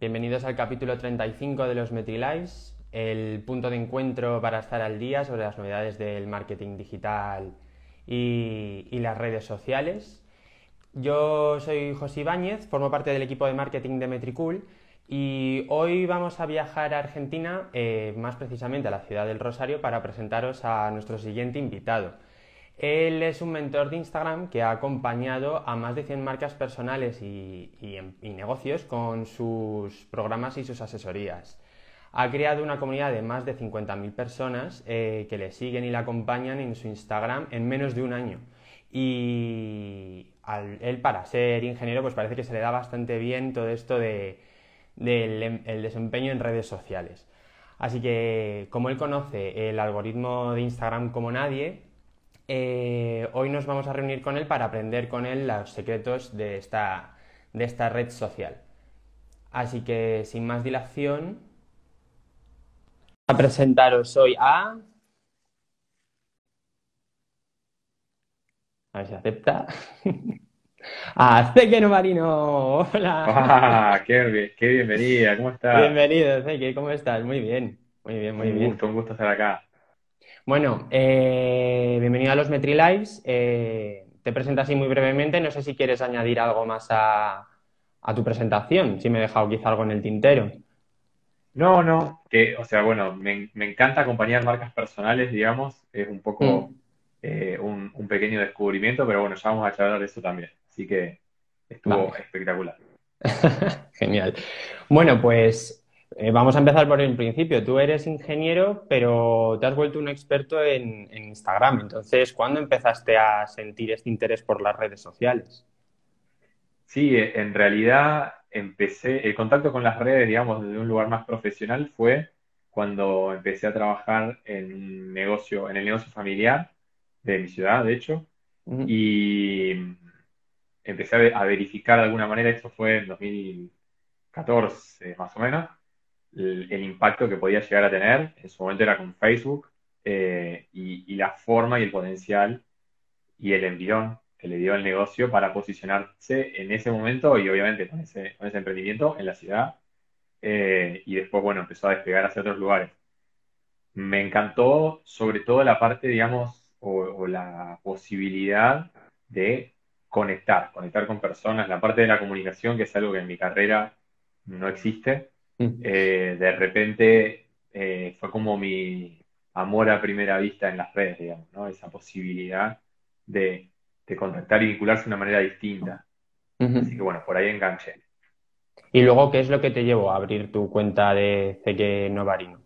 Bienvenidos al capítulo 35 de los MetriLives, el punto de encuentro para estar al día sobre las novedades del marketing digital y, las redes sociales. Yo soy José Ibáñez, formo parte del equipo de marketing de Metricool y hoy vamos a viajar a Argentina, eh, más precisamente a la ciudad del Rosario, para presentaros a nuestro siguiente invitado. Él es un mentor de Instagram que ha acompañado a más de 100 marcas personales y, negocios con sus programas y sus asesorías. Ha creado una comunidad de más de 50.000 personas eh, que le siguen y le acompañan en su Instagram en menos de un año. Y él, para ser ingeniero, pues parece que se le da bastante bien todo esto del desempeño en redes sociales. Así que, como él conoce el algoritmo de Instagram como nadie, eh, hoy nos vamos a reunir con él para aprender con él los secretos de esta, de esta red social. Así que sin más dilación, a presentaros hoy a... A ver si acepta. A Zeke Marino. Hola. Ah, qué, qué, bienvenida. ¿Cómo estás? Bienvenido, Zeke. ¿Cómo estás? Muy bien. Muy bien, muy un bien. Gusto, un gusto estar acá. Bueno, eh, bienvenido a los MetriLives. Eh, te presento así muy brevemente. No sé si quieres añadir algo más a, tu presentación, si me he dejado quizá algo en el tintero. No, no, que, o sea, bueno, me, encanta acompañar marcas personales, digamos, es un poco mm. eh, un, pequeño descubrimiento, pero bueno, ya vamos a charlar de eso también, así que estuvo espectacular. Genial. Bueno, pues eh, vamos a empezar por el principio. Tú eres ingeniero, pero te has vuelto un experto en, Instagram. Entonces, ¿cuándo empezaste a sentir este interés por las redes sociales? Sí, eh, en realidad empecé, el contacto con las redes, digamos, desde un lugar más profesional fue cuando empecé a trabajar en negocio, en el negocio familiar de mi ciudad, de hecho, y empecé a, verificar de alguna manera, esto fue en 2014 más o menos, el, impacto que podía llegar a tener. En su momento era con Facebook eh, y, la forma y el potencial y el envión que le dio el negocio para posicionarse en ese momento y obviamente con ese, emprendimiento en la ciudad. Eh, y después, bueno, empezó a despegar hacia otros lugares. Me encantó sobre todo la parte, digamos, o la posibilidad de conectar, conectar con personas, la parte de la comunicación, que es algo que en mi carrera no existe. Eh, de repente eh, fue como mi amor a primera vista en las redes, digamos, ¿no? Esa posibilidad de, contactar y vincularse de una manera distinta. Así que bueno, por ahí enganché. ¿Y luego qué es lo que te llevó a abrir tu cuenta de CQ Novarino?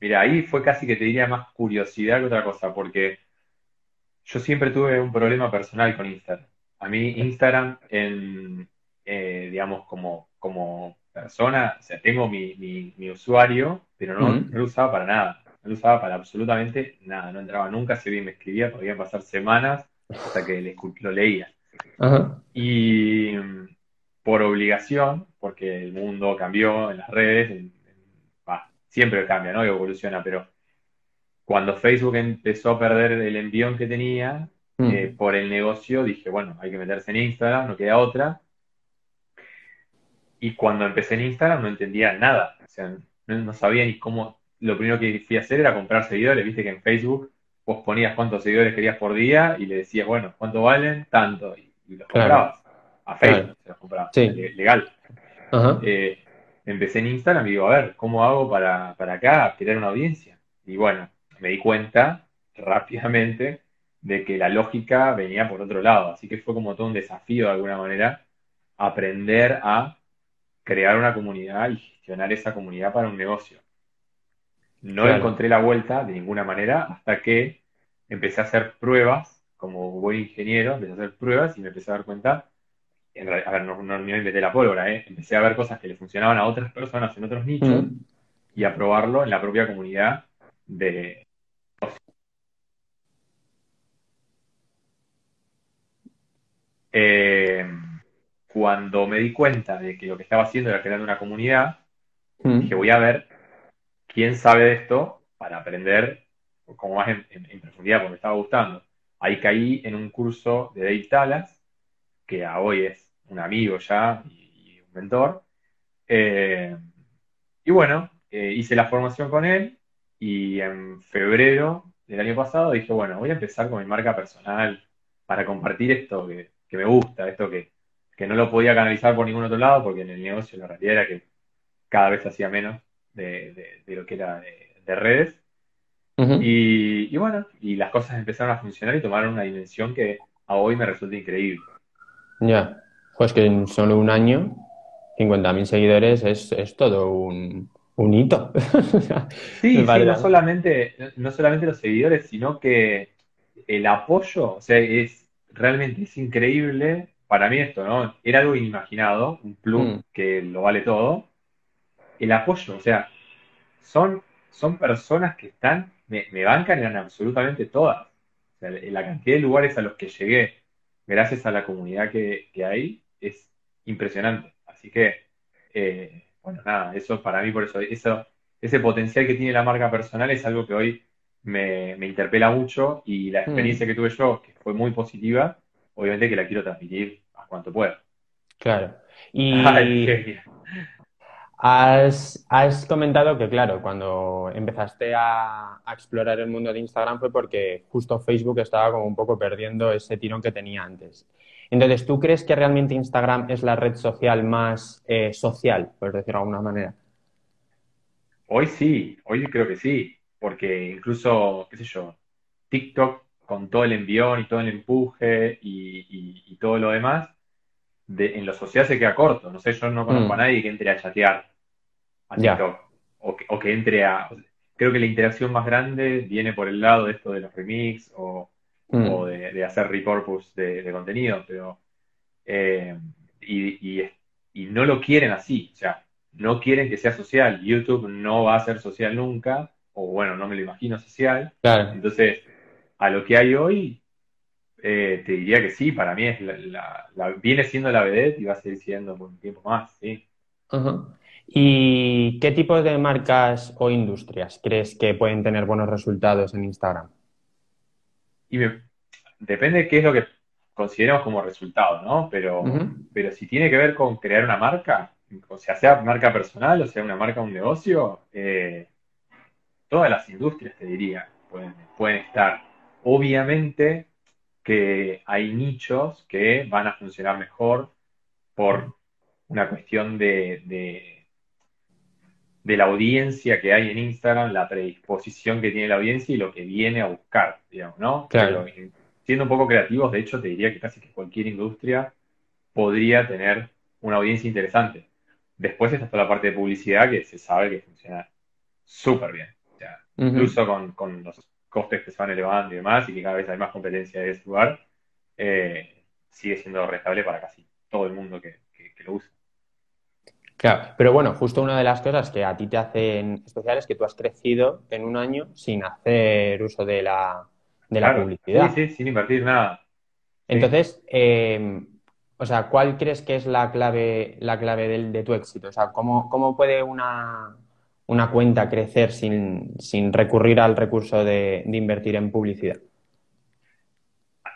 Mira, ahí fue casi que te diría más curiosidad que otra cosa, porque yo siempre tuve un problema personal con Instagram. A mí Instagram, en, eh, digamos, como, como persona, o sea, tengo mi, mi, usuario, pero no, lo usaba para nada. No lo usaba para absolutamente nada. No entraba nunca, si bien me escribía, podían pasar semanas hasta que lo leía. Y mm, por obligación, porque el mundo cambió en las redes, siempre cambia, ¿no? Evoluciona, pero cuando Facebook empezó a perder el envión que tenía eh, por el negocio, dije, bueno, hay que meterse en Instagram, no queda otra. Y cuando empecé en Instagram no entendía nada. O sea, no, sabía ni cómo. Lo primero que fui a hacer era comprar seguidores. Viste que en Facebook vos ponías cuántos seguidores querías por día y le decías, bueno, ¿cuánto valen? Tanto. Y, los comprabas. A Facebook se los comprabas. Legal. Eh, empecé en Instagram y digo, a ver, ¿cómo hago para, para acá, crear una audiencia? Y bueno, me di cuenta rápidamente de que la lógica venía por otro lado. Así que fue como todo un desafío de alguna manera aprender a crear una comunidad y gestionar esa comunidad para un negocio. No encontré la vuelta de ninguna manera hasta que empecé a hacer pruebas, como buen ingeniero, empecé a hacer pruebas y me empecé a dar cuenta, en a ver, no, no, inventé la pólvora, ¿eh? empecé a ver cosas que le funcionaban a otras personas en otros nichos mm. y a probarlo en la propia comunidad de... Eh, cuando me di cuenta de que lo que estaba haciendo era crear una comunidad, mm. dije, voy a ver quién sabe de esto para aprender como más en, profundidad, porque me estaba gustando. Ahí caí en un curso de Dave Talas, que a hoy es un amigo ya y, un mentor, Eh, y bueno, eh, hice la formación con él y en febrero del año pasado dije, bueno, voy a empezar con mi marca personal para compartir esto que, me gusta, esto que, no lo podía canalizar por ningún otro lado, porque en el negocio la realidad era que cada vez hacía menos de, lo que era de, redes. y, bueno, y las cosas empezaron a funcionar y tomaron una dimensión que a hoy me resulta increíble. Ya, pues que en solo un año, 50.000 seguidores es, es todo un, un hito. sí, sí no, solamente, no solamente los seguidores, sino que el apoyo, o sea, es realmente es increíble. Para mí esto, ¿no? Era algo inimaginado, un plus mm. que lo vale todo. El apoyo, o sea, son, son personas que están, me, bancan en absolutamente todas. O sea, la cantidad de lugares a los que llegué, gracias a la comunidad que, hay, es impresionante. Así que, eh, bueno, nada, eso para mí, por eso, eso, ese potencial que tiene la marca personal es algo que hoy me, interpela mucho y la experiencia mm. que tuve yo, que fue muy positiva, obviamente que la quiero transmitir cuanto pueda. Claro. Y has, comentado que, claro, cuando empezaste a, explorar el mundo de Instagram fue porque justo Facebook estaba como un poco perdiendo ese tirón que tenía antes. Entonces, ¿tú crees que realmente Instagram es la red social más eh, social, por decirlo de alguna manera? Hoy sí, hoy creo que sí porque incluso, qué sé yo, TikTok con todo el envión y todo el empuje y, todo lo demás, en lo social se queda corto. No sé, yo no conozco a mm. nadie que entre a chatear a TikTok o, que, entre a... Creo que la interacción más grande viene por el lado de esto de los remix o, mm. de, hacer repurpose de, contenido, pero... Eh, y, y no lo quieren así, o sea, no quieren que sea social. YouTube no va a ser social nunca o bueno, no me lo imagino social. Entonces, a lo que hay hoy, eh, te diría que sí, para mí es la, viene siendo la vedette y va a seguir siendo por un tiempo más, sí. ¿Y qué tipo de marcas o industrias crees que pueden tener buenos resultados en Instagram? Y depende de qué es lo que consideremos como resultado, ¿no? Pero, pero si tiene que ver con crear una marca, o sea, sea marca personal o sea una marca un negocio, eh, todas las industrias, te diría, pueden, pueden estar. Obviamente que hay nichos que van a funcionar mejor por una cuestión de, de, la audiencia que hay en Instagram, la predisposición que tiene la audiencia y lo que viene a buscar, digamos, ¿no? Claro. siendo un poco creativos, de hecho, te diría que casi que cualquier industria podría tener una audiencia interesante. Después está toda la parte de publicidad que se sabe que funciona súper bien incluso con, los costes que se van elevando y demás, y que cada vez hay más competencia de ese lugar, eh, sigue siendo rentable para casi todo el mundo que, lo usa. Claro, pero bueno, justo una de las cosas que a ti te hacen especial es que tú has crecido en un año sin hacer uso de la, de la publicidad. Sí, sí, sin invertir nada. Entonces, em, o sea, ¿cuál crees que es la clave, la clave de tu éxito? O sea, ¿cómo, cómo puede una, una cuenta crecer sin, recurrir al recurso de, invertir en publicidad?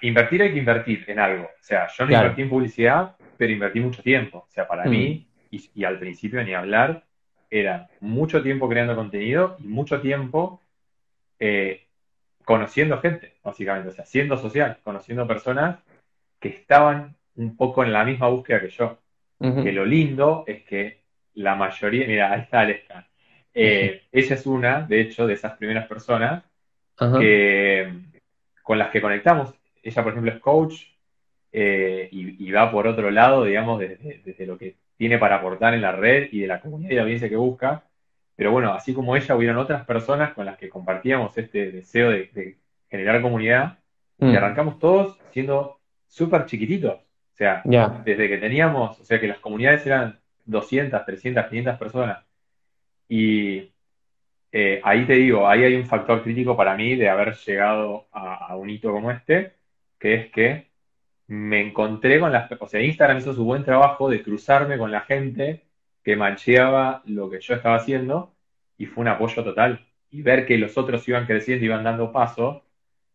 Invertir hay que invertir en algo. O sea, yo no invertí en publicidad, pero invertí mucho tiempo. O sea, para mm. mí, y, al principio ni hablar, era mucho tiempo creando contenido y mucho tiempo eh, conociendo gente, básicamente. O sea, siendo social, conociendo personas que estaban un poco en la misma búsqueda que yo. Que lo lindo es que la mayoría, mira, ahí está Alexa, eh, ella es una, de hecho, de esas primeras personas que, con las que conectamos. Ella, por ejemplo, es coach eh, y, va por otro lado, digamos, desde, lo que tiene para aportar en la red y de la comunidad y la audiencia que busca. Pero bueno, así como ella, hubieron otras personas con las que compartíamos este deseo de, generar comunidad y mm. arrancamos todos siendo súper chiquititos. O sea, desde que teníamos, o sea, que las comunidades eran 200, 300, 500 personas y eh, ahí te digo, ahí hay un factor crítico para mí de haber llegado a, un hito como este, que es que me encontré con las... O sea, Instagram hizo su buen trabajo de cruzarme con la gente que mancheaba lo que yo estaba haciendo y fue un apoyo total. Y ver que los otros iban creciendo, iban dando paso,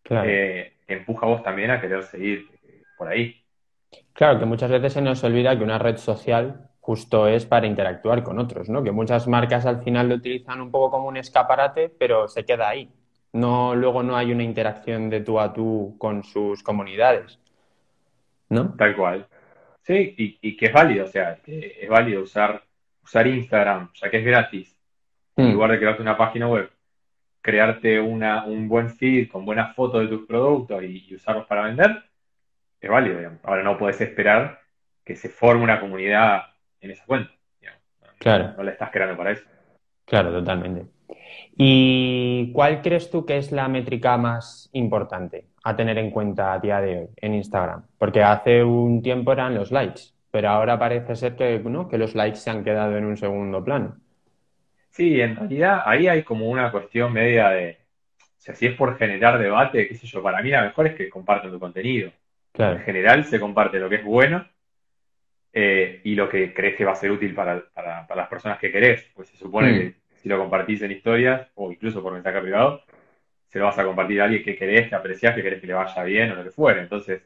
eh, empuja a vos también a querer seguir eh, por ahí. Claro, que muchas veces se nos olvida que una red social justo es para interactuar con otros, ¿no? Que muchas marcas al final lo utilizan un poco como un escaparate, pero se queda ahí. No, luego no hay una interacción de tú a tú con sus comunidades. ¿No? Tal cual. Sí, y, que es válido, o sea, es válido usar, usar Instagram, ya que es gratis. En mm. lugar de crearte una página web, crearte una, un buen feed con buenas fotos de tus productos y, usarlos para vender, es válido. Ahora no puedes esperar que se forme una comunidad en esa cuenta. Claro. No le estás creando para eso. Claro, totalmente. ¿Y cuál crees tú que es la métrica más importante a tener en cuenta a día de hoy en Instagram? Porque hace un tiempo eran los likes, pero ahora parece ser que, ¿no? que los likes se han quedado en un segundo plano. Sí, en realidad ahí hay como una cuestión media de, o sea, si es por generar debate, qué sé yo, para mí la mejor es que compartan tu contenido. En general se comparte lo que es bueno eh, y lo que crees que va a ser útil para, las personas que querés. Pues se supone mm. que si lo compartís en historias o incluso por mensaje privado, se lo vas a compartir a alguien que querés, que apreciás, que querés que le vaya bien o lo que fuera. Entonces,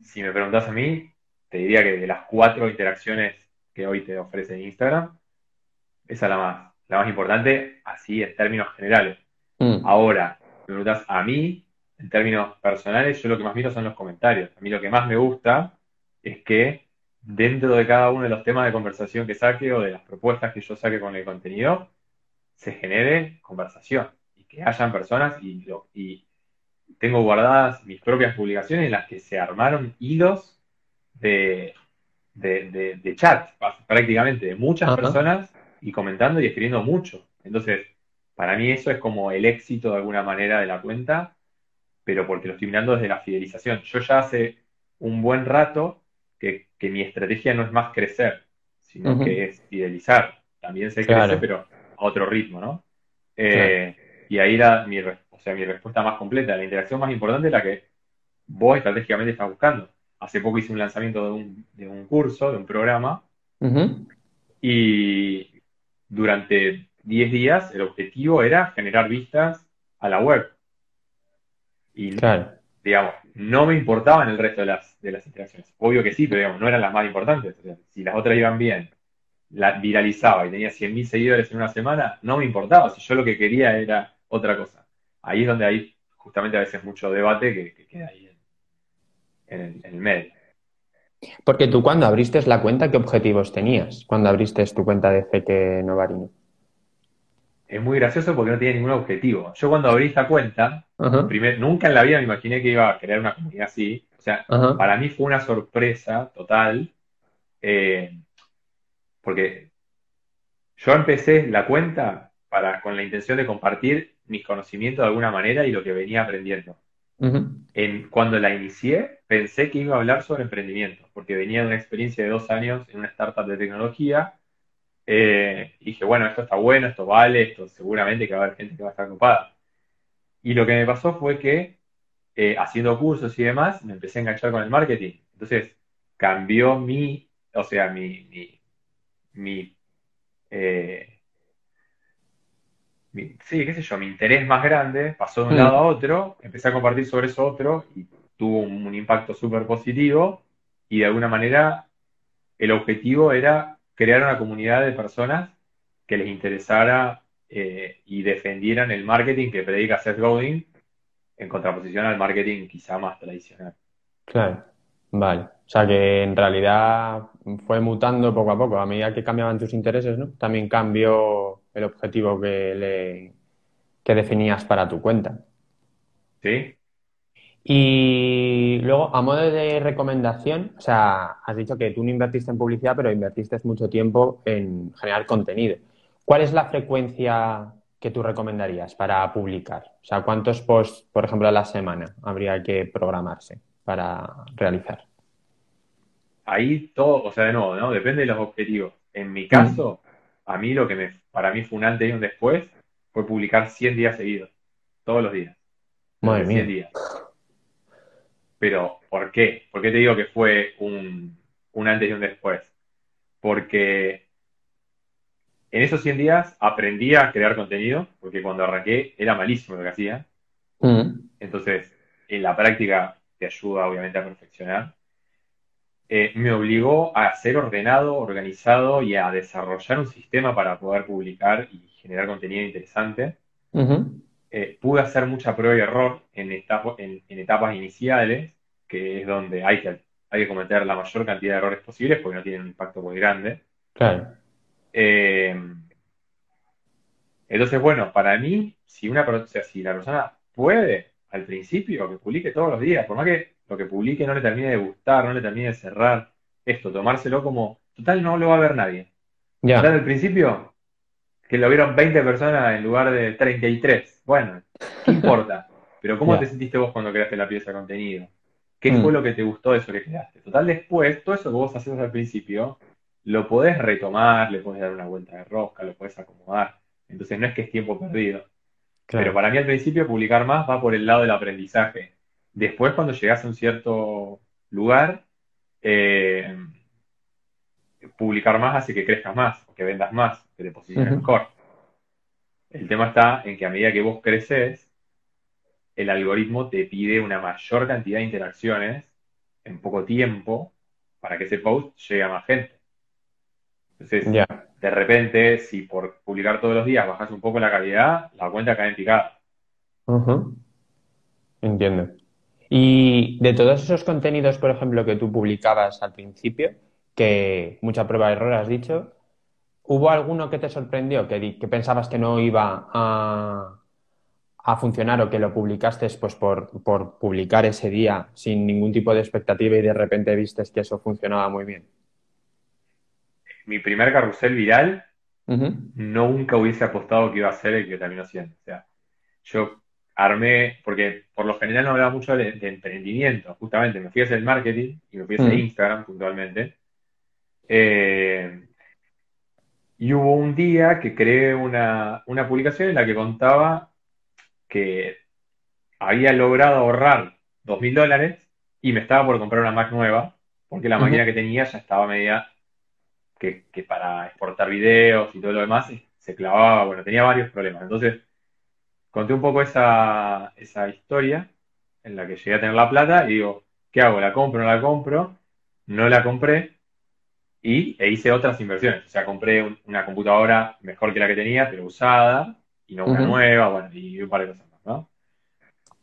si me preguntás a mí, te diría que de las cuatro interacciones que hoy te ofrece Instagram, esa es la más, la más importante, así en términos generales. Mm. Ahora, me preguntas a mí, en términos personales, yo lo que más miro son los comentarios. A mí lo que más me gusta es que dentro de cada uno de los temas de conversación que saque o de las propuestas que yo saque con el contenido, se genere conversación y que hayan personas y, y tengo guardadas mis propias publicaciones en las que se armaron hilos de, de, chat prácticamente de muchas personas y comentando y escribiendo mucho. Entonces, para mí eso es como el éxito de alguna manera de la cuenta, pero porque lo estoy mirando desde la fidelización. Yo ya hace un buen rato que, mi estrategia no es más crecer, sino que es fidelizar. También se crece, pero otro ritmo, ¿no? Eh, y ahí era mi, o sea, mi respuesta más completa. La interacción más importante es la que vos estratégicamente estás buscando. Hace poco hice un lanzamiento de un, de un curso, de un programa, y durante 10 días el objetivo era generar vistas a la web. Y, digamos, no me importaban el resto de las, de las interacciones. Obvio que sí, pero digamos, no eran las más importantes. si las otras iban bien la viralizaba y tenía 100.000 seguidores en una semana, no me importaba. Si yo lo que quería era otra cosa. Ahí es donde hay justamente a veces mucho debate que, queda ahí en, el, medio. Porque tú cuando abriste la cuenta, ¿qué objetivos tenías cuando abriste tu cuenta de Feque Novarino? Es muy gracioso porque no tenía ningún objetivo. Yo cuando abrí esta cuenta, nunca en la vida me imaginé que iba a crear una comunidad así. O sea, para mí fue una sorpresa total. Eh, porque yo empecé la cuenta para, con la intención de compartir mis conocimientos de alguna manera y lo que venía aprendiendo. en, cuando la inicié, pensé que iba a hablar sobre emprendimiento, porque venía de una experiencia de dos años en una startup de tecnología. Eh, dije, bueno, esto está bueno, esto vale, esto seguramente que va a haber gente que va a estar ocupada. Y lo que me pasó fue que eh, haciendo cursos y demás, me empecé a enganchar con el marketing. Entonces, cambió mi, o sea, mi, eh, mi, sí, qué sé yo, mi interés más grande pasó de un mm. lado a otro, empecé a compartir sobre eso otro y tuvo un, impacto súper positivo y de alguna manera el objetivo era crear una comunidad de personas que les interesara eh, y defendieran el marketing que predica Seth Godin en contraposición al marketing quizá más tradicional. Claro, vale. O sea que en realidad fue mutando poco a poco. A medida que cambiaban tus intereses, ¿no? También cambió el objetivo que, le, que definías para tu cuenta. Sí. Y luego, a modo de recomendación, o sea, has dicho que tú no invertiste en publicidad, pero invertiste mucho tiempo en generar contenido. ¿Cuál es la frecuencia que tú recomendarías para publicar? O sea, ¿cuántos posts, por ejemplo, a la semana habría que programarse para realizar? ahí todo, o sea, de nuevo, ¿no? Depende de los objetivos. En mi caso, a mí lo que me, para mí fue un antes y un después fue publicar 100 días seguidos, todos los días. Madre 100 días. Pero, ¿por qué? ¿Por qué te digo que fue un, un antes y un después? Porque en esos 100 días aprendí a crear contenido, porque cuando arranqué era malísimo lo que hacía. Entonces, en la práctica te ayuda obviamente a perfeccionar. eh, me obligó a ser ordenado, organizado y a desarrollar un sistema para poder publicar y generar contenido interesante. Eh, pude hacer mucha prueba y error en, en, etapas iniciales, que es donde hay que, hay que cometer la mayor cantidad de errores posibles porque no tienen un impacto muy grande. Claro. Eh, entonces, bueno, para mí, si una o si la persona puede al principio que publique todos los días, por más que lo que publique no le termine de gustar, no le termine de cerrar, esto, tomárselo como, total, no lo va a ver nadie. Ya. Al principio, que lo vieron 20 personas en lugar de 33. Bueno, ¿qué importa? Pero ¿cómo te sentiste vos cuando creaste la pieza de contenido? ¿Qué mm. fue lo que te gustó de eso que creaste? Total, después, todo eso que vos haces al principio, lo podés retomar, le podés dar una vuelta de rosca, lo podés acomodar. Entonces no es que es tiempo perdido. Pero para mí al principio publicar más va por el lado del aprendizaje. Después cuando llegas a un cierto lugar, eh, publicar más hace que crezcas más, que vendas más, te posiciones mejor. El tema está en que a medida que vos creces, el algoritmo te pide una mayor cantidad de interacciones en poco tiempo para que ese post llegue a más gente. Entonces, de repente, si por publicar todos los días bajas un poco la calidad, la cuenta cae en picada. Entiendo. Y de todos esos contenidos, por ejemplo, que tú publicabas al principio, que mucha prueba de error has dicho, ¿hubo alguno que te sorprendió, que, que pensabas que no iba a, a, funcionar o que lo publicaste pues, por, por publicar ese día sin ningún tipo de expectativa y de repente vistes que eso funcionaba muy bien? Mi primer carrusel viral, nunca hubiese apostado que iba a ser el que terminó siendo. O sea, yo armé, porque por lo general no hablaba mucho de, emprendimiento, justamente me fui a hacer el marketing y me fui a hacer Instagram puntualmente. Eh, y hubo un día que creé una, publicación en la que contaba que había logrado ahorrar dos mil dólares y me estaba por comprar una Mac nueva, porque la máquina que tenía ya estaba media que, que, para exportar videos y todo lo demás se clavaba, bueno, tenía varios problemas. Entonces, conté un poco esa, esa historia en la que llegué a tener la plata y digo, ¿qué hago? ¿La compro o no la compro? No la compré y e hice otras inversiones. O sea, compré una computadora mejor que la que tenía, pero usada, y no una nueva, bueno, y un par de cosas más, ¿no?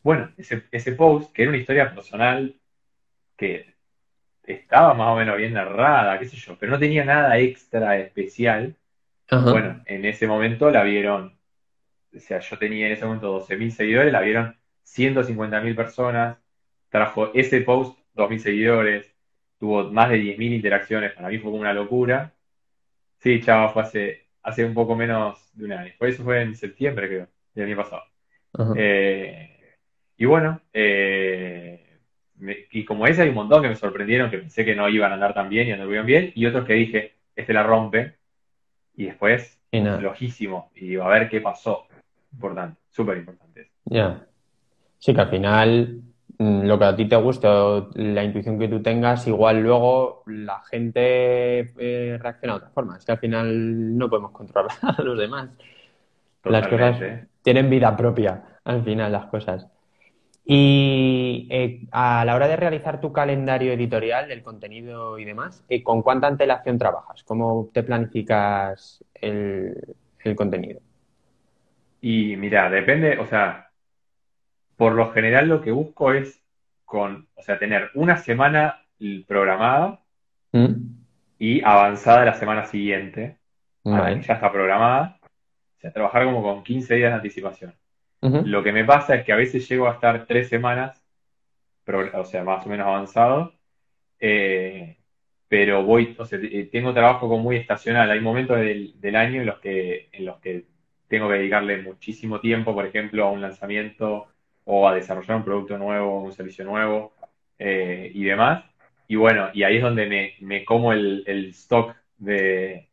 Bueno, ese, ese post, que era una historia personal que estaba más o menos bien narrada, qué sé yo, pero no tenía nada extra especial. Bueno, en ese momento la vieron, o sea, yo tenía en ese momento 12.000 seguidores, la vieron 150.000 personas, trajo ese post 2.000 seguidores, tuvo más de 10.000 interacciones, para mí fue como una locura. Sí, chava, fue hace, hace un poco menos de un año. Por eso fue en septiembre, creo, del año pasado. Eh, y bueno, eh, y como ese hay un montón que me sorprendieron, que pensé que no iban a andar tan bien y anduvieron bien, y otros que dije, este la rompe, y después, lojísimo, y a ver qué pasó. Importante, súper importante. Ya. Sí, que al final lo que a ti te guste o la intuición que tú tengas, igual luego la gente eh, reacciona de otra forma. Es que al final no podemos controlar a los demás. Las cosas tienen vida propia, al final, las cosas. Y eh, a la hora de realizar tu calendario editorial del contenido y demás, eh, ¿con cuánta antelación trabajas? ¿Cómo te planificas el, el contenido? Y mira, depende, o sea, por lo general lo que busco es con, o sea, tener una semana programada mm. y avanzada la semana siguiente, ya está programada, o sea, trabajar como con 15 días de anticipación. Lo que me pasa es que a veces llego a estar tres semanas, o sea, más o menos avanzado, eh, pero voy, o sea, eh, tengo trabajo como muy estacional. Hay momentos del, del, año en los que, en los que tengo que dedicarle muchísimo tiempo, por ejemplo, a un lanzamiento o a desarrollar un producto nuevo, un servicio nuevo eh, y demás. Y bueno, y ahí es donde me, me como el, stock de,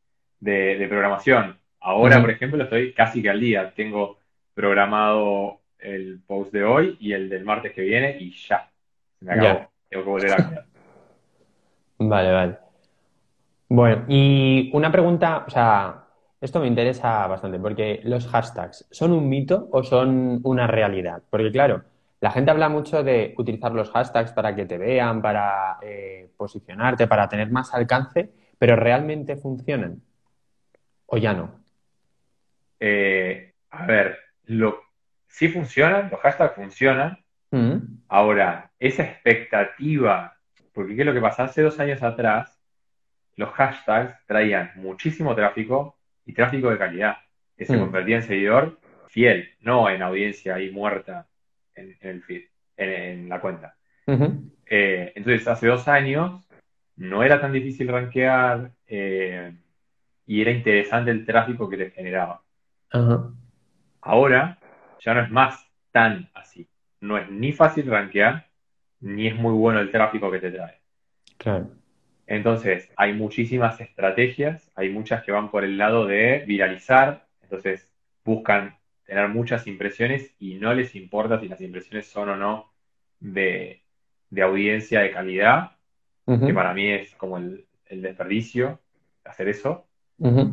programación. Ahora, por ejemplo, estoy casi que al día. Tengo programado el post de hoy y el del martes que viene y ya. Se me acabó. Tengo que volver a Vale, vale. Bueno, y una pregunta, o sea, esto me interesa bastante porque los hashtags, ¿son un mito o son una realidad? Porque claro, La gente habla mucho de utilizar los hashtags para que te vean, para eh, posicionarte, para tener más alcance, pero ¿realmente funcionan? ¿O ya no? Eh, a ver, lo, sí funcionan, los hashtags funcionan. Mm. Ahora, esa expectativa, porque ¿qué es lo que pasa? Hace dos años atrás, los hashtags traían muchísimo tráfico y tráfico de calidad, que se Mm. convertía en seguidor fiel, no en audiencia ahí muerta en, en el feed, en, en la cuenta. Eh, entonces, hace dos años no era tan difícil rankear eh, y era interesante el tráfico que te generaba. Ahora ya no es más tan así. No es ni fácil rankear, ni es muy bueno el tráfico que te trae. Claro. Entonces, hay muchísimas estrategias, hay muchas que van por el lado de viralizar, entonces buscan tener muchas impresiones y no les importa si las impresiones son o no de, de audiencia de calidad, que para mí es como el, el desperdicio hacer eso.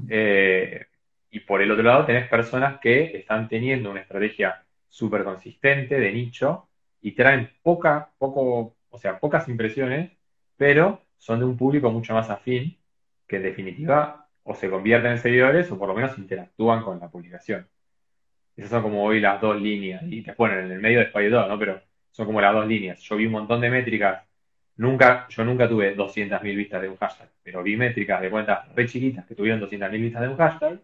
Eh, y por el otro lado tenés personas que están teniendo una estrategia súper consistente de nicho y traen poca, poco, o sea, pocas impresiones, pero son de un público mucho más afín, que en definitiva o se convierten en seguidores o por lo menos interactúan con la publicación. Esas son como hoy las dos líneas, y te ponen en el medio de todo, ¿no? Pero son como las dos líneas. Yo vi un montón de métricas, nunca, yo nunca tuve 200.000 vistas de un hashtag, pero vi métricas de cuentas re chiquitas que tuvieron 200.000 vistas de un hashtag,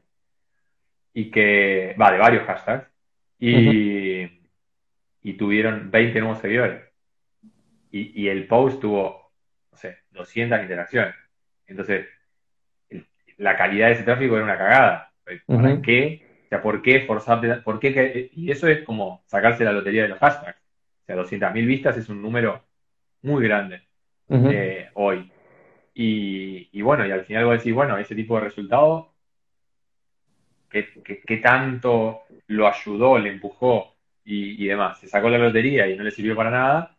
y que, va, de varios hashtags, y, y tuvieron 20 nuevos seguidores. Y, y el post tuvo, no sé, 200 interacciones. Entonces, la calidad de ese tráfico era una cagada. ¿Para qué? O sea, ¿por qué esforzarte? ¿Por qué? Y eso es como sacarse la lotería de los hashtags. O sea, 200.000 vistas es un número muy grande eh, hoy. Y, y bueno, y al final vos decís, bueno, ese tipo de resultado, ¿qué, qué- qué tanto lo ayudó, le empujó y, y demás? Se sacó la lotería y no le sirvió para nada.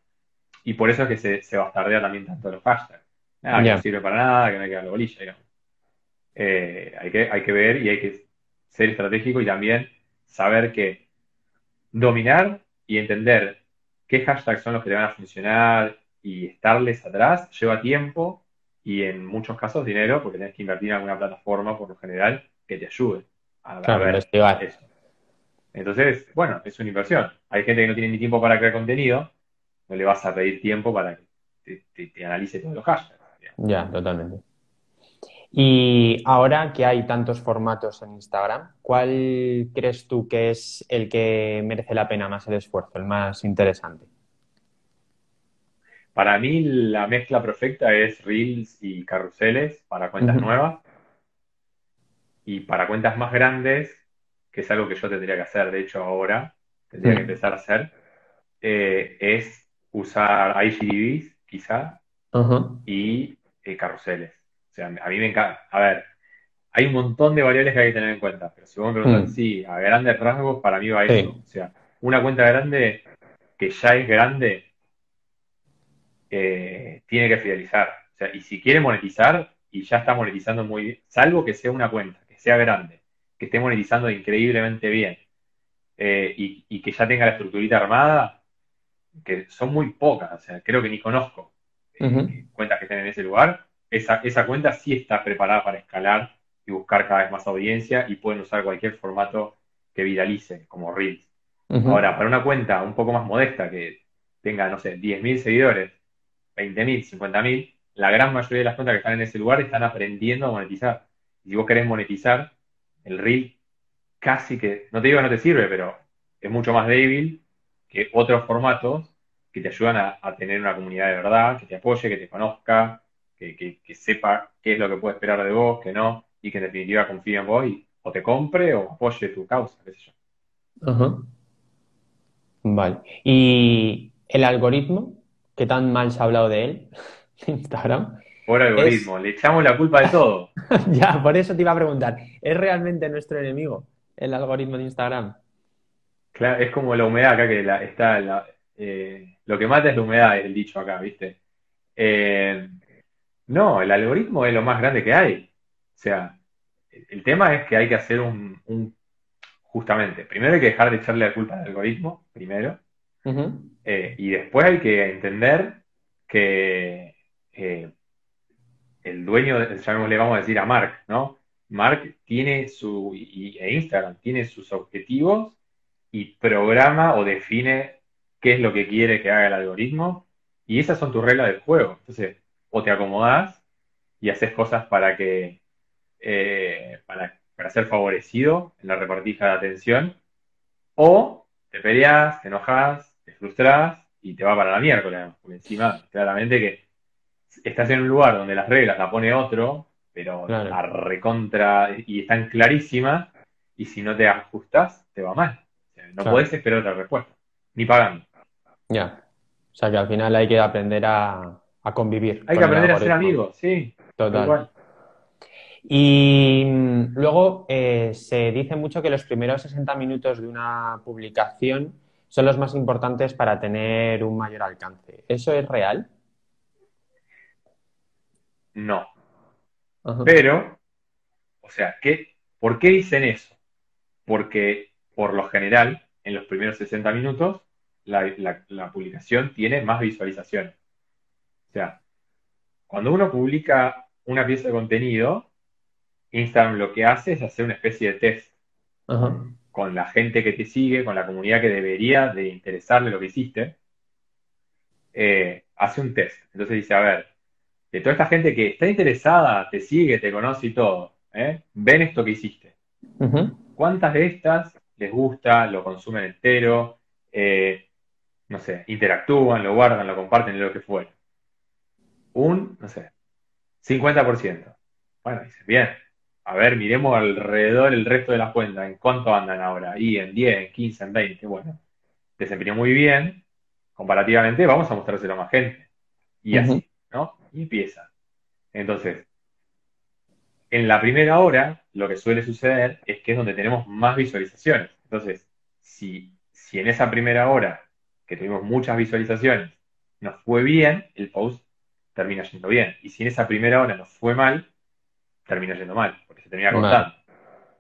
Y por eso es que se, se bastardea también tanto los hashtags. Nada, que no sirve para nada, que no hay que darle bolilla, digamos. Eh, hay que, hay que ver y hay que ser estratégico y también saber que dominar y entender qué hashtags son los que te van a funcionar y estarles atrás lleva tiempo y en muchos casos dinero, porque tenés que invertir en alguna plataforma por lo general que te ayude a, a Claro, ver investigar. eso. Entonces, bueno, es una inversión. Hay gente que no tiene ni tiempo para crear contenido, no le vas a pedir tiempo para que te, te- te analice todos los digamos. Ya, totalmente. Y ahora que hay tantos formatos en Instagram, ¿cuál crees tú que es el que merece la pena más el esfuerzo, el más interesante? Para mí la mezcla perfecta es Reels y carruseles para cuentas nuevas y para cuentas más grandes, que es algo que yo tendría que hacer, de hecho ahora, tendría que empezar a hacer, eh, es usar IGTVs quizá y eh, carruseles. O sea, a mí me encanta. A ver, hay un montón de variables que hay que tener en cuenta, pero si vos me preguntas, Mm. sí, a grandes rasgos, para mí va Sí. eso. O sea, una cuenta grande que ya es grande, eh, tiene que fidelizar. O sea, y si quiere monetizar y ya está monetizando muy bien, salvo que sea una cuenta, que sea grande, que esté monetizando increíblemente bien eh, y, y que ya tenga la estructurita armada, que son muy pocas, o sea, creo que ni conozco eh, cuentas que estén en ese lugar, esa, esa cuenta sí está preparada para escalar y buscar cada vez más audiencia y pueden usar cualquier formato que viralice, como Reels. Ahora, para una cuenta un poco más modesta que tenga, no sé, 10.000 seguidores, 20.000, 50.000, la gran mayoría de las cuentas que están en ese lugar están aprendiendo a monetizar. Si vos querés monetizar, el Reel casi que, no te digo que no te sirve, pero es mucho más débil que otros formatos que te ayudan a, a tener una comunidad de verdad, que te apoye, que te conozca, que, que- que sepa qué es lo que puede esperar de vos, que no, y que en definitiva confíe en vos y o te compre o apoye tu causa, qué sé yo. Ajá. Vale. ¿Y el algoritmo? ¿Qué tan mal se ha hablado de él? Instagram. Por algoritmo, le echamos la culpa de todo. Ya, por eso te iba a preguntar, ¿es realmente nuestro enemigo el algoritmo de Instagram? Claro, es como la humedad acá que la- está la- eh, lo que mata es la humedad, el dicho acá, ¿viste? Eh, no, el algoritmo es lo más grande que hay. O sea, el, tema es que hay que hacer un, un- justamente, primero hay que dejar de echarle la culpa al algoritmo, primero, Eh, y después hay que entender que eh, el dueño, le vamos a decir a Mark, ¿no? Mark tiene su, y, e Instagram tiene sus objetivos y programa o define qué es lo que quiere que haga el algoritmo y esas son tus reglas del juego. Entonces, o te acomodás y haces cosas para que, eh, para, ser favorecido en la repartija de atención, o te peleas, te enojas, te frustras y te va para la miércoles. Porque encima, claramente que estás en un lugar donde las reglas la pone otro, pero la recontra y están clarísimas, y si no te ajustas, te va mal. No podés esperar otra respuesta, ni pagando. Ya. O sea que al final hay que aprender a, convivir. Hay que aprender a ser amigos, sí. Total. Y mm, luego eh, se dice mucho que los primeros 60 minutos de una publicación son los más importantes para tener un mayor alcance. ¿Eso es real? No. Pero, o sea, ¿qué, ¿por qué dicen eso? Porque por lo general, en los primeros 60 minutos, la, publicación tiene más visualizaciones. O sea, cuando uno publica una pieza de contenido, Instagram lo que hace es hacer una especie de test con la gente que te sigue, con la comunidad que debería de interesarle lo que hiciste. Eh, hace un test. Entonces dice, a ver, de toda esta gente que está interesada, te sigue, te conoce y todo, ¿eh? ven esto que hiciste. ¿Cuántas de estas les gusta, lo consumen entero, eh, no sé, interactúan, lo guardan, lo comparten, lo que fuera? Un, no sé, 50%. Bueno, dice, bien, a ver, miremos alrededor el resto de las cuentas, en cuánto andan ahora, y en 10, en 15, en 20, bueno, desempeñó muy bien, comparativamente vamos a mostrárselo a más gente. Y así. ¿no? Y empieza. Entonces, en la primera hora, lo que suele suceder es que es donde tenemos más visualizaciones. Entonces, si, si en esa primera hora, que tuvimos muchas visualizaciones, nos fue bien, el post termina yendo bien. Y si en esa primera hora nos fue mal, termina yendo mal, porque se termina cortando.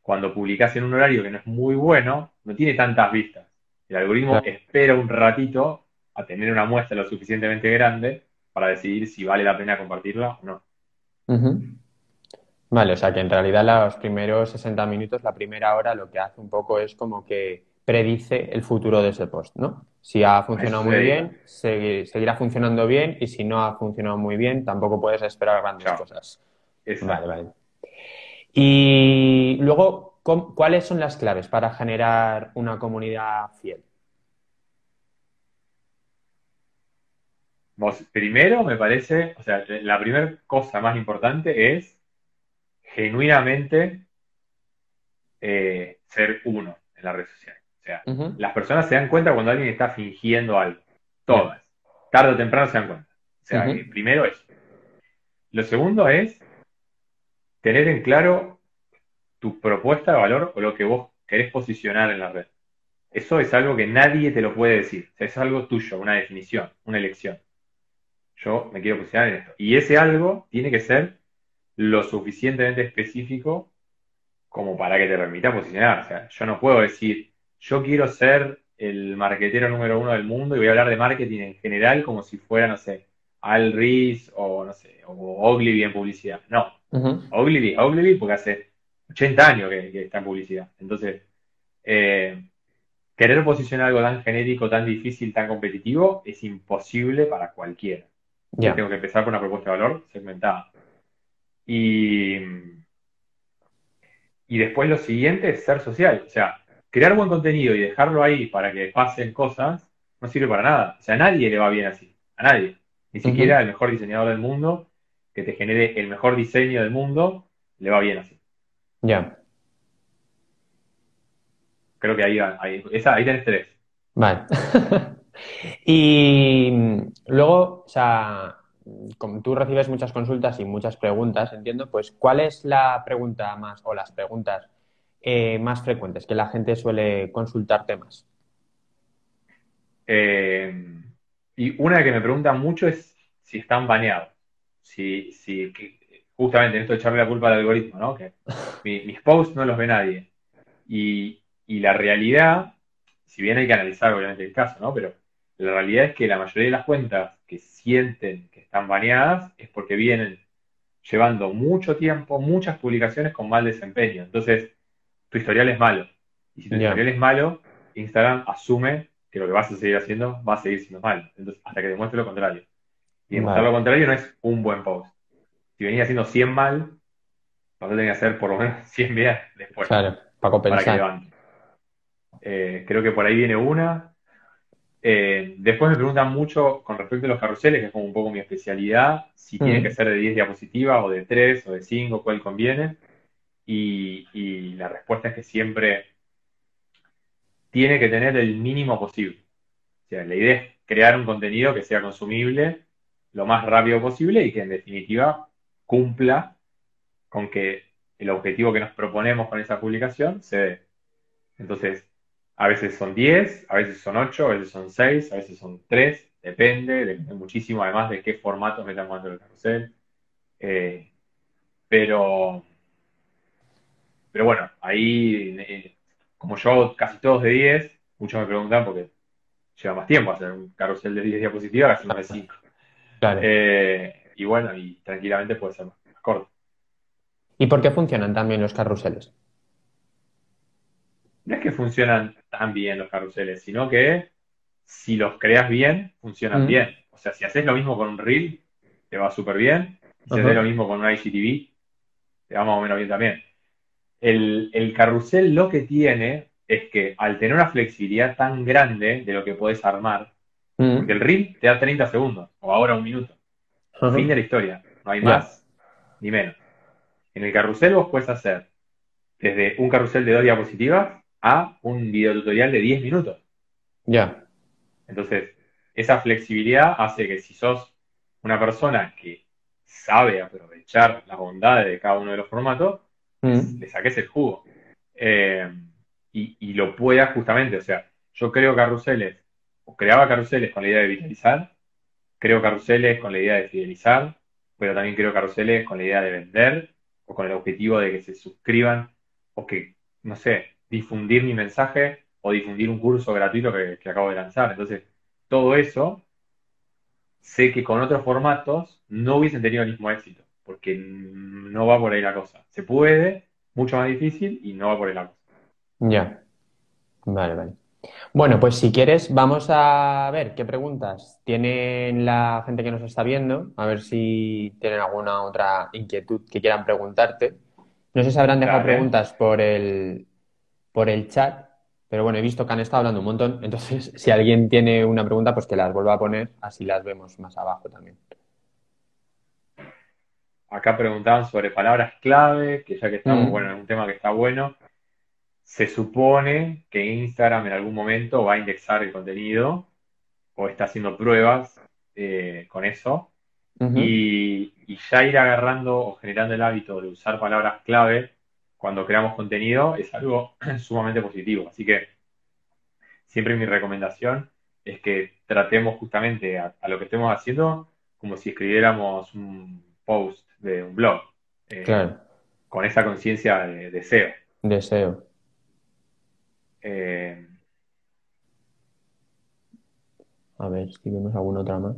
Cuando publicas en un horario que no es muy bueno, no tiene tantas vistas. El algoritmo espera un ratito a tener una muestra lo suficientemente grande para decidir si vale la pena compartirla o no. Vale, o sea que en realidad los primeros 60 minutos, la primera hora, lo que hace un poco es como que predice el futuro de ese post, ¿no? Si ha funcionado muy bien, seguirá funcionando bien y si no ha funcionado muy bien, tampoco puedes esperar grandes cosas. Vale, vale. Y luego, ¿cuáles son las claves para generar una comunidad fiel? primero me parece, o sea, la primera cosa más importante es genuinamente eh, ser uno en la red social. O sea, las personas se dan cuenta cuando alguien está fingiendo algo. Todas. Tarde o temprano se dan cuenta. O sea, primero eso. Lo segundo es tener en claro tu propuesta de valor o lo que vos querés posicionar en la red. Eso es algo que nadie te lo puede decir. O sea, es algo tuyo, una definición, una elección yo me quiero posicionar en esto. Y ese algo tiene que ser lo suficientemente específico como para que te permita posicionar. O sea, yo no puedo decir, yo quiero ser el marketero número uno del mundo y voy a hablar de marketing en general como si fuera, no sé, Al Rees o, no sé, o Ogilvy en publicidad. No. Ogilvy, Ogilvy porque hace 80 años que, está en publicidad. Entonces, eh, querer posicionar algo tan genérico, tan difícil, tan competitivo, es imposible para cualquiera. Tengo que empezar con una propuesta de valor segmentada. Y, y después lo siguiente es ser social. O sea, crear buen contenido y dejarlo ahí para que pasen cosas no sirve para nada. O sea, a nadie le va bien así. A nadie. Ni siquiera el mejor diseñador del mundo que te genere el mejor diseño del mundo le va bien así. Ya. Creo que ahí, ahí, esa, ahí tenés tres. Vale. Y mm, luego, o sea, como tú recibes muchas consultas y muchas preguntas, entiendo, pues ¿cuál es la pregunta más o las preguntas eh, más frecuentes que la gente suele consultar temas? Eh, y una que me preguntan mucho es si están baneados. Si, si justamente en esto de echarle la culpa al algoritmo, ¿no? Que mis posts no los ve nadie. Y, y la realidad, si bien hay que analizar obviamente el caso, ¿no? Pero la realidad es que la mayoría de las cuentas que sienten que están baneadas es porque vienen llevando mucho tiempo, muchas publicaciones con mal desempeño. Entonces, tu historial es malo. Y si tu historial es malo, Instagram asume que lo que vas a seguir haciendo va a seguir siendo malo. Entonces, hasta que demuestre lo contrario. Y demostrar lo contrario no es un buen post. Si venís haciendo 100 mal, vas a tener que hacer por lo menos 100 bien después. Claro, para compensar. Para que levante. Eh, creo que por ahí viene una. Eh, después me preguntan mucho con respecto a los carruseles, que es como un poco mi especialidad, si tiene mm. que ser de 10 diapositivas o de 3 o de 5, cuál conviene. Y, y, la respuesta es que siempre tiene que tener el mínimo posible. O sea, la idea es crear un contenido que sea consumible lo más rápido posible y que en definitiva cumpla con que el objetivo que nos proponemos con esa publicación se dé. Entonces, a veces son 10, a veces son 8, a veces son 6, a veces son 3, depende, depende muchísimo además de qué formato metan dentro del carrusel. Eh, pero, pero bueno, ahí, eh, como yo hago casi todos de 10, muchos me preguntan porque lleva más tiempo hacer un carrusel de 10 diapositivas que uno de 5. Eh, y bueno, y tranquilamente puede ser más corto. ¿Y por qué funcionan también los carruseles? no es que funcionan tan bien los carruseles, sino que si los creas bien, funcionan mm. bien. O sea, si haces lo mismo con un reel, te va súper bien. Si haces lo mismo con un IGTV, te va más o menos bien también. El, carrusel lo que tiene es que al tener una flexibilidad tan grande de lo que puedes armar, mm. porque el reel te da 30 segundos, o ahora un minuto. Fin de la historia. No hay más ni menos. En el carrusel vos puedes hacer desde un carrusel de dos diapositivas a un video tutorial de 10 minutos. Ya. Entonces, esa flexibilidad hace que si sos una persona que sabe aprovechar las bondades de cada uno de los formatos, mm. le saques el jugo. Eh, y, lo puedas justamente, o sea, yo creo carruseles, o creaba carruseles con la idea de vitalizar, creo carruseles con la idea de fidelizar, pero también creo carruseles con la idea de vender, o con el objetivo de que se suscriban, o que, no sé, difundir mi mensaje o difundir un curso gratuito que, acabo de lanzar. Entonces, todo eso, sé que con otros formatos no hubiesen tenido el mismo éxito, porque no va por ahí la cosa. Se puede, mucho más difícil y no va por ahí la cosa. Ya. Vale, vale. Bueno, pues si quieres, vamos a ver qué preguntas tienen la gente que nos está viendo, a ver si tienen alguna otra inquietud que quieran preguntarte. No sé si habrán dejado preguntas por el, por el chat, pero bueno, he visto que han estado hablando un montón, entonces si alguien tiene una pregunta, pues que las vuelva a poner, así las vemos más abajo también. Acá preguntaban sobre palabras clave, que ya que estamos, mm. bueno, en un tema que está bueno, se supone que Instagram en algún momento va a indexar el contenido o está haciendo pruebas eh, con eso y, y, ya ir agarrando o generando el hábito de usar palabras clave cuando creamos contenido es algo sumamente positivo. Así que siempre mi recomendación es que tratemos justamente a, lo que estemos haciendo como si escribiéramos un post de un blog. Eh, claro. Con esa conciencia de deseo. Deseo. Eh, a ver si vemos alguna otra más.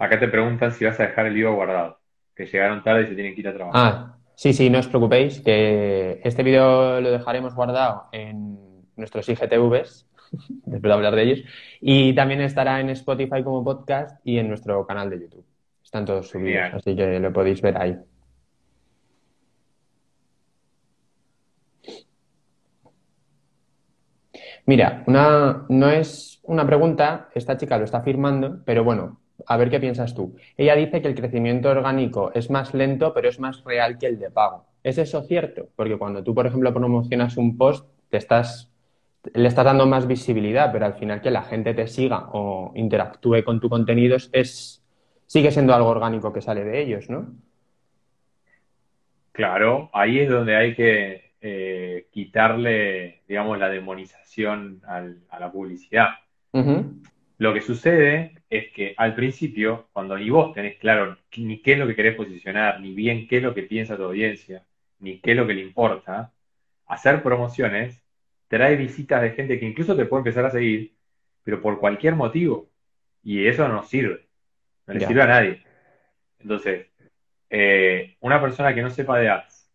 Acá te preguntan si vas a dejar el vídeo guardado, que llegaron tarde y se tienen que ir a trabajar. Ah, sí, sí, no os preocupéis, que este vídeo lo dejaremos guardado en nuestros IGTVs, después de hablar de ellos, y también estará en Spotify como podcast y en nuestro canal de YouTube. Están todos subidos, así que lo podéis ver ahí. Mira, una, no es una pregunta, esta chica lo está afirmando, pero bueno, a ver qué piensas tú. Ella dice que el crecimiento orgánico es más lento, pero es más real que el de pago. ¿Es eso cierto? Porque cuando tú, por ejemplo, promocionas un post, te estás, le estás dando más visibilidad, pero al final que la gente te siga o interactúe con tu contenido es, sigue siendo algo orgánico que sale de ellos, ¿no? Claro, ahí es donde hay que eh, quitarle, digamos, la demonización a la publicidad. Lo que sucede es que al principio, cuando ni vos tenés claro ni qué es lo que querés posicionar, ni bien qué es lo que piensa tu audiencia, ni qué es lo que le importa, hacer promociones trae visitas de gente que incluso te puede empezar a seguir, pero por cualquier motivo. Y eso no sirve. No le sirve a nadie. Entonces, eh, una persona que no sepa de ads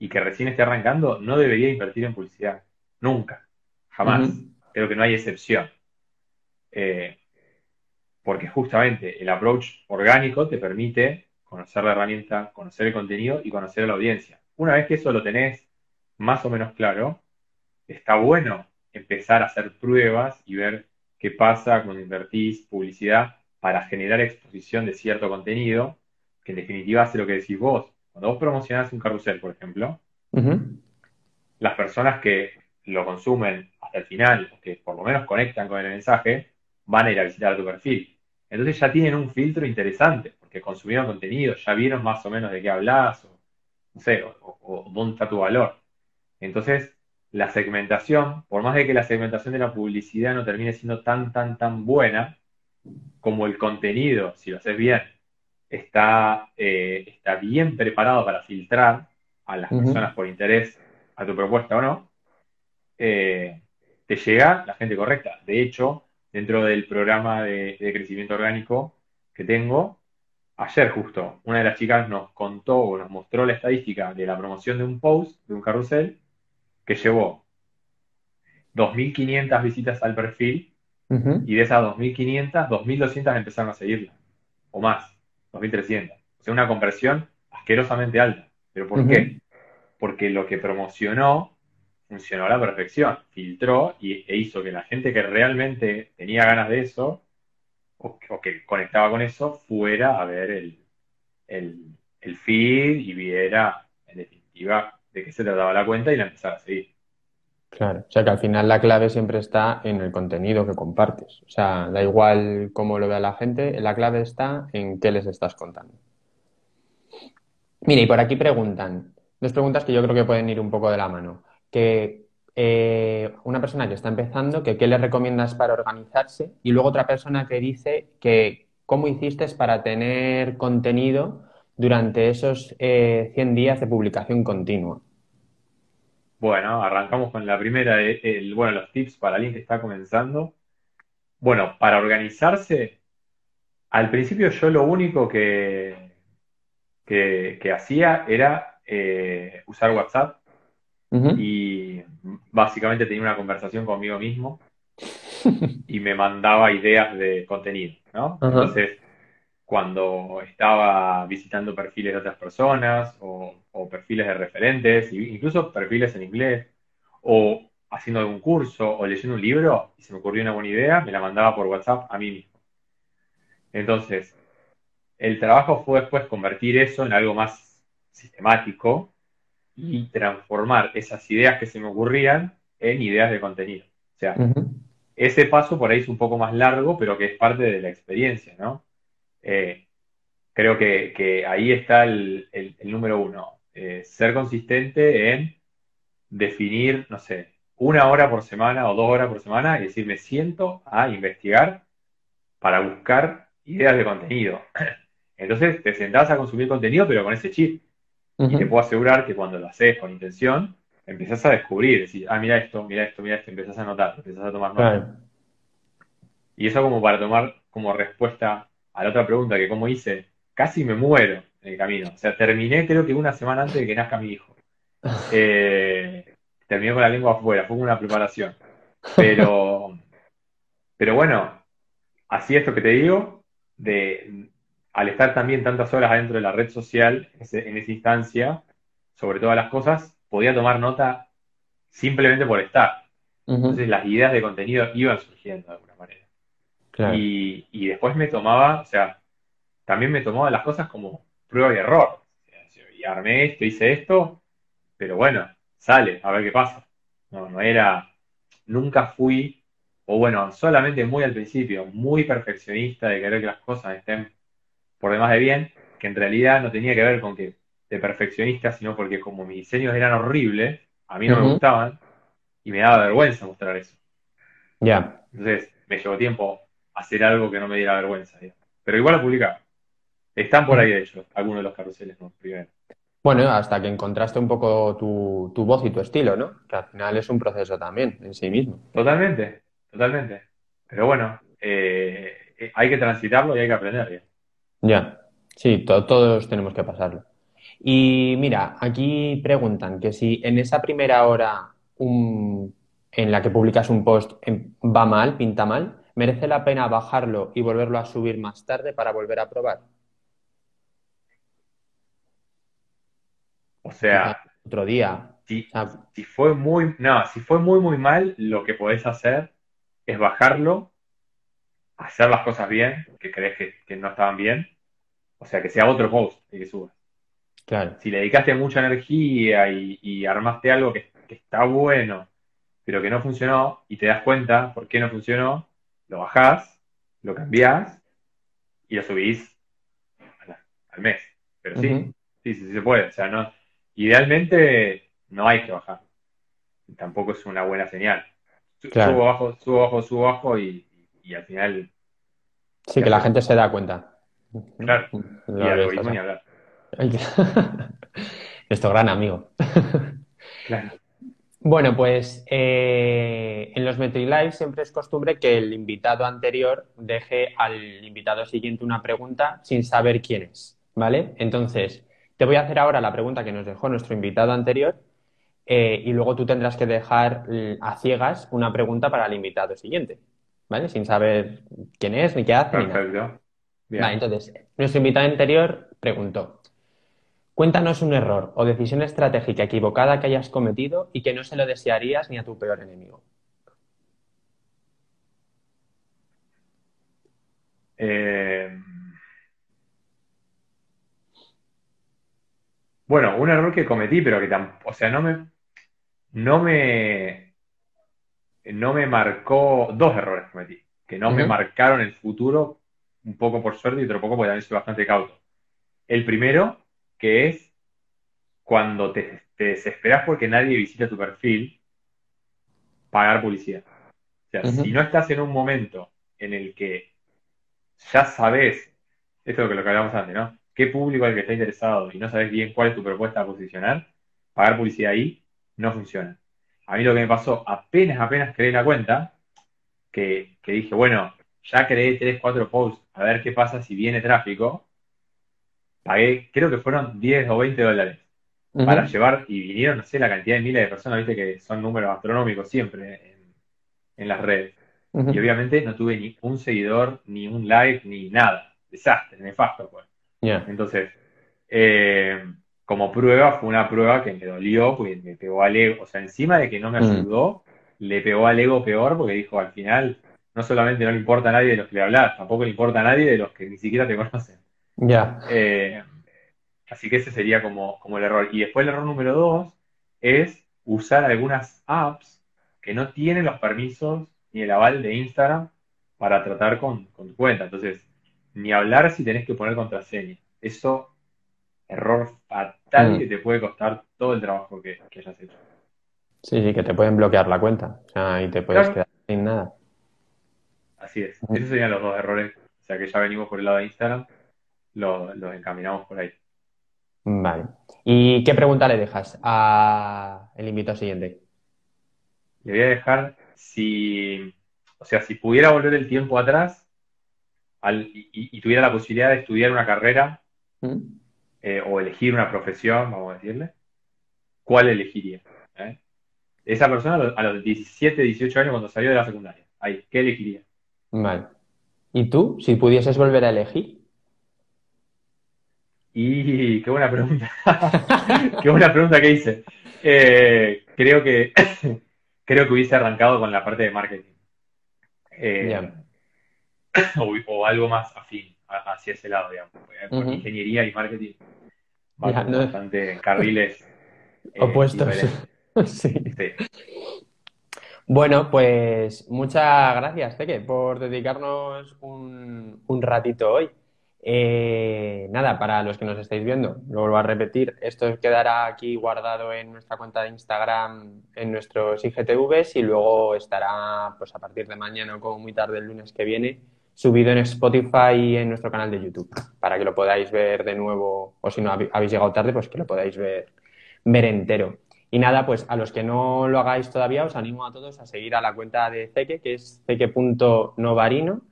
y que recién esté arrancando no debería invertir en publicidad. Nunca. Jamás. Creo que no hay excepción. Eh, porque justamente el approach orgánico te permite conocer la herramienta, conocer el contenido y conocer a la audiencia. Una vez que eso lo tenés más o menos claro, está bueno empezar a hacer pruebas y ver qué pasa cuando invertís publicidad para generar exposición de cierto contenido, que en definitiva hace lo que decís vos. Cuando vos promocionás un carrusel, por ejemplo, las personas que lo consumen hasta el final, o que por lo menos conectan con el mensaje, van a ir a visitar tu perfil. Entonces ya tienen un filtro interesante, porque consumieron contenido, ya vieron más o menos de qué hablas, o no sé, o dónde está tu valor. Entonces, la segmentación, por más de que la segmentación de la publicidad no termine siendo tan, tan, tan buena, como el contenido, si lo haces bien, está, eh, está bien preparado para filtrar a las personas por interés a tu propuesta o no, eh, te llega la gente correcta. De hecho, dentro del programa de, de, crecimiento orgánico que tengo, ayer justo una de las chicas nos contó o nos mostró la estadística de la promoción de un post, de un carrusel, que llevó 2.500 visitas al perfil y de esas 2.500, 2.200 empezaron a seguirla, o más, 2.300. O sea, una conversión asquerosamente alta. ¿Pero por qué? Porque lo que promocionó funcionó a la perfección, filtró y, e hizo que la gente que realmente tenía ganas de eso, o, que conectaba con eso, fuera a ver el, el, el feed y viera, en definitiva, de qué se trataba la cuenta y la empezar a seguir. Claro, o sea que al final la clave siempre está en el contenido que compartes. O sea, da igual cómo lo vea la gente, la clave está en qué les estás contando. Mira, y por aquí preguntan, dos preguntas que yo creo que pueden ir un poco de la mano. Que eh, una persona que está empezando, que qué le recomiendas para organizarse, y luego otra persona que dice que cómo hiciste para tener contenido durante esos 100 eh, días de publicación continua? Bueno, arrancamos con la primera, el, bueno, los tips para alguien que está comenzando. Bueno, para organizarse, al principio yo lo único que, que, hacía era eh, usar WhatsApp y básicamente tenía una conversación conmigo mismo y me mandaba ideas de contenido, ¿no? Entonces, cuando estaba visitando perfiles de otras personas o, perfiles de referentes, incluso perfiles en inglés, o haciendo algún curso o leyendo un libro y se me ocurrió una buena idea, me la mandaba por WhatsApp a mí mismo. Entonces, el trabajo fue después convertir eso en algo más sistemático y transformar esas ideas que se me ocurrían en ideas de contenido. O sea, ese paso por ahí es un poco más largo, pero que es parte de la experiencia, ¿no? Eh, creo que, ahí está el, número uno. Eh, ser consistente en definir, no sé, una hora por semana o dos horas por semana y decir, me siento a investigar para buscar ideas de contenido. Entonces te sentás a consumir contenido, pero con ese chip. Y te puedo asegurar que cuando lo haces con intención, empezás a descubrir, decir, ah, mira esto, mira esto, mira esto, empezás a notar, empezás a tomar nota. Y eso como para tomar como respuesta a la otra pregunta, que como hice, casi me muero en el camino. O sea, terminé creo que una semana antes de que nazca mi hijo. Eh, terminé con la lengua afuera, fue una preparación. Pero, pero bueno, así esto que te digo, de al estar también tantas horas adentro de la red social, en esa instancia, sobre todas las cosas, podía tomar nota simplemente por estar. Entonces las ideas de contenido iban surgiendo de alguna manera. Y, después me tomaba, o sea, también me tomaba las cosas como prueba y error. y armé esto, hice esto, pero bueno, sale, a ver qué pasa. No, no era, nunca fui, o bueno, solamente muy al principio, muy perfeccionista de querer que las cosas estén por demás de bien, que en realidad no tenía que ver con que de perfeccionista, sino porque como mis diseños eran horribles, a mí no me gustaban, y me daba vergüenza mostrar eso. Ya. Entonces, me llevó tiempo hacer algo que no me diera vergüenza. Pero igual lo publicaba. Están por ahí, de hecho, algunos de los carruseles, no, primero. Bueno, hasta que encontraste un poco tu, tu voz y tu estilo, ¿no? Que al final es un proceso también en sí mismo. Totalmente, totalmente. Pero bueno, eh, eh, hay que transitarlo y hay que aprender bien. Ya, sí, to- todos tenemos que pasarlo. Y mira, aquí preguntan que si en esa primera hora un- en la que publicas un post em, va mal, pinta mal, ¿merece la pena bajarlo y volverlo a subir más tarde para volver a probar? O sea, otro día. si, si fue muy, no, si fue muy, muy mal, lo que podés hacer es bajarlo, hacer las cosas bien, que crees que, que no estaban bien, o sea, que sea otro post el que subas. claro. Si le dedicaste mucha energía y, y armaste algo que, que está bueno, pero que no funcionó, y te das cuenta por qué no funcionó, lo bajás, lo cambiás y lo subís la- al mes. Pero sí, sí, sí, sí se puede. O sea, no, idealmente no hay que bajar. Tampoco es una buena señal. Claro. Subo, bajo, subo, bajo, subo, bajo y, y al final, Sí, ¿qué que la gente se da cuenta. Claro. Y algoritmo ni hablar. Esto gran amigo. Claro. Bueno, pues eh, en los MetriLive siempre es costumbre que el invitado anterior deje al invitado siguiente una pregunta sin saber quién es, ¿vale? Entonces, te voy a hacer ahora la pregunta que nos dejó nuestro invitado anterior eh, y luego tú tendrás que dejar l- a ciegas una pregunta para el invitado siguiente, ¿vale? Sin saber quién es, ni qué hace, ni nada. Bien. Vale, entonces, nuestro invitado anterior preguntó. Cuéntanos un error o decisión estratégica equivocada que hayas cometido y que no se lo desearías ni a tu peor enemigo. Eh, bueno, un error que cometí, pero que tampoco, o sea, no me, no me, no me marcó, dos errores cometí, que no me marcaron el futuro, un poco por suerte y otro poco porque también soy bastante cauto. El primero, que es cuando te, te desesperas porque nadie visita tu perfil, pagar publicidad. O sea, si no estás en un momento en el que ya sabes, esto es lo que hablamos antes, ¿no? ¿Qué público es el que está interesado y no sabes bien cuál es tu propuesta a posicionar? Pagar publicidad ahí no funciona. A mí lo que me pasó, apenas, apenas creé la cuenta, que, que dije, bueno, ya creé 3, 4 posts, a ver qué pasa si viene tráfico, pagué, creo que fueron 10 o 20 dólares para llevar, y vinieron, no sé, la cantidad de miles de personas, viste que son números astronómicos siempre en, en las redes. Y obviamente no tuve ni un seguidor, ni un like, ni nada. Desastre, nefasto, pues. Entonces, eh, como prueba, fue una prueba que me dolió, porque me pegó al ego. O sea, encima de que no me Mm, ayudó, le pegó al ego peor, porque dijo, al final, no solamente no le importa a nadie de los que le hablas, tampoco le importa a nadie de los que ni siquiera te conocen. ya. Eh, así que ese sería como, como el error. Y después el error número dos es usar algunas apps que no tienen los permisos ni el aval de Instagram para tratar con, con tu cuenta. Entonces, ni hablar si tenés que poner contraseña. Eso, error fatal que Mm. te puede costar todo el trabajo que, que hayas hecho. Sí, sí, que te pueden bloquear la cuenta. O sea, y te puedes Claro, quedar sin nada. Así es. Esos serían los dos errores. O sea, que ya venimos por el lado de Instagram, lo- los encaminamos por ahí. Vale. ¿Y qué pregunta le dejas a el invitado siguiente? Le voy a dejar si, o sea, si pudiera volver el tiempo atrás al- y, tuviera la posibilidad de estudiar una carrera ¿Mm? eh, o elegir una profesión, vamos a decirle, ¿cuál elegiría? ¿Eh? Esa persona a los, a los 17, 18 años cuando salió de la secundaria. Ahí, ¿qué elegiría? Vale. ¿Y tú, si pudieses volver a elegir? Y qué buena pregunta. Qué buena pregunta que hice. Eh, creo que creo que hubiese arrancado con la parte de marketing. Eh, o, o algo más afín hacia ese lado, digamos. Ingeniería y marketing no- bastante en carriles eh, Opuestos. diferentes. Sí. Sí. Bueno, pues muchas gracias, Teque, por dedicarnos un, ratito hoy. Eh, nada, para los que nos estáis viendo, lo vuelvo a repetir, esto quedará aquí guardado en nuestra cuenta de Instagram, en nuestros IGTVs y luego estará, pues a partir de mañana o como muy tarde el lunes que viene, subido en Spotify y en nuestro canal de YouTube, para que lo podáis ver de nuevo, o si no habéis llegado tarde, pues que lo podáis ver, ver entero. Y nada, pues a los que no lo hagáis todavía, os animo a todos a seguir a la cuenta de Ceque, que es ceque.novarino.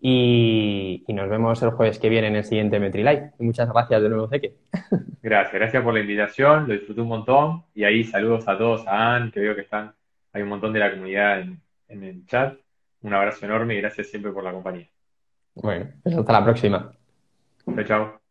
Y, y, nos vemos el jueves que viene en el siguiente MetriLive. Muchas gracias de nuevo, Ceque. Gracias, gracias por la invitación, lo disfruté un montón. Y ahí saludos a todos, a Anne, que veo que están, hay un montón de la comunidad en, en el chat. Un abrazo enorme y gracias siempre por la compañía. Bueno, pues hasta la próxima. Chao, chao.